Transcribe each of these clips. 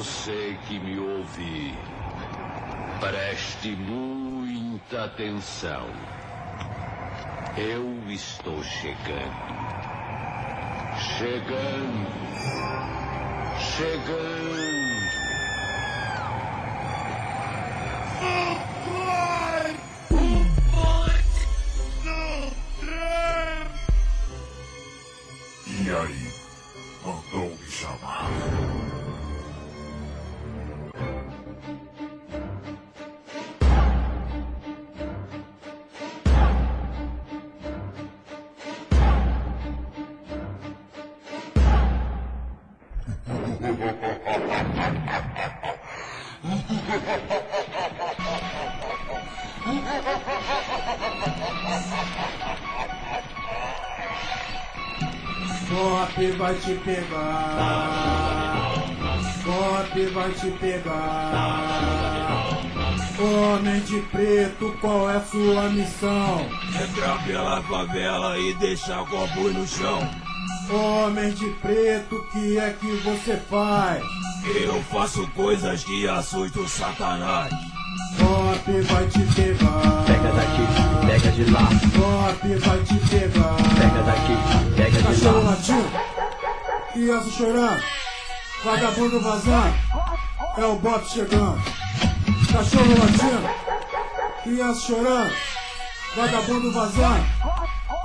Você que me ouve, preste muita atenção. Eu estou chegando. Chegando. Chegando. E aí? Mandou me chamar. Pop vai te pegar. Pop vai te pegar. Homem de preto, qual é a sua missão? Entrar pela favela e deixar corpos no chão. Homem de preto, o que é que você faz? Eu faço coisas que assustam o satanás. Pop vai te pegar. Pega daqui, pega de lá. Pop vai te pegar. Pega daqui, pega de Cachorro lá. latindo. Criança chorando. Vagabundo vazando. É o Bop chegando. Cachorro latindo. Criança chorando. Vagabundo vazando.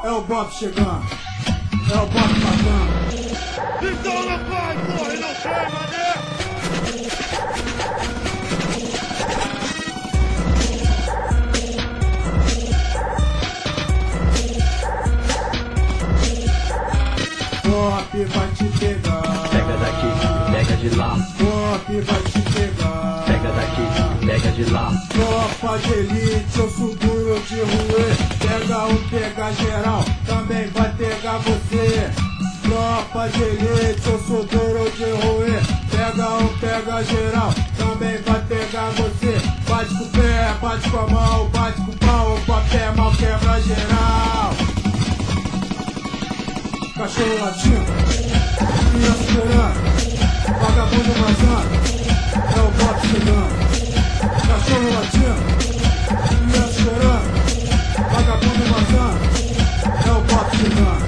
É o Bop chegando. É o Bop matando. Então não vai, porra, e não tem, mané! Pop vai te pegar. Pega daqui, pega de lá. Pop vai te pegar. Pega daqui, pega de lá. Tropa de elite, eu sou duro de ruê. Pega um, pega geral, também vai pegar você. Elite, eu sou duro de ruê. Pega um, pega geral, também vai pegar você. Bate com o pé, bate com a mão, bate com o pau, o papel mal quebra geral. Cachorro latindo, criança chorando, vagabundo vazando, é o bote chegando. Cachorro latindo, criança chorando, vagabundo vazando, é o bote chegando.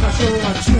Cachorro latindo.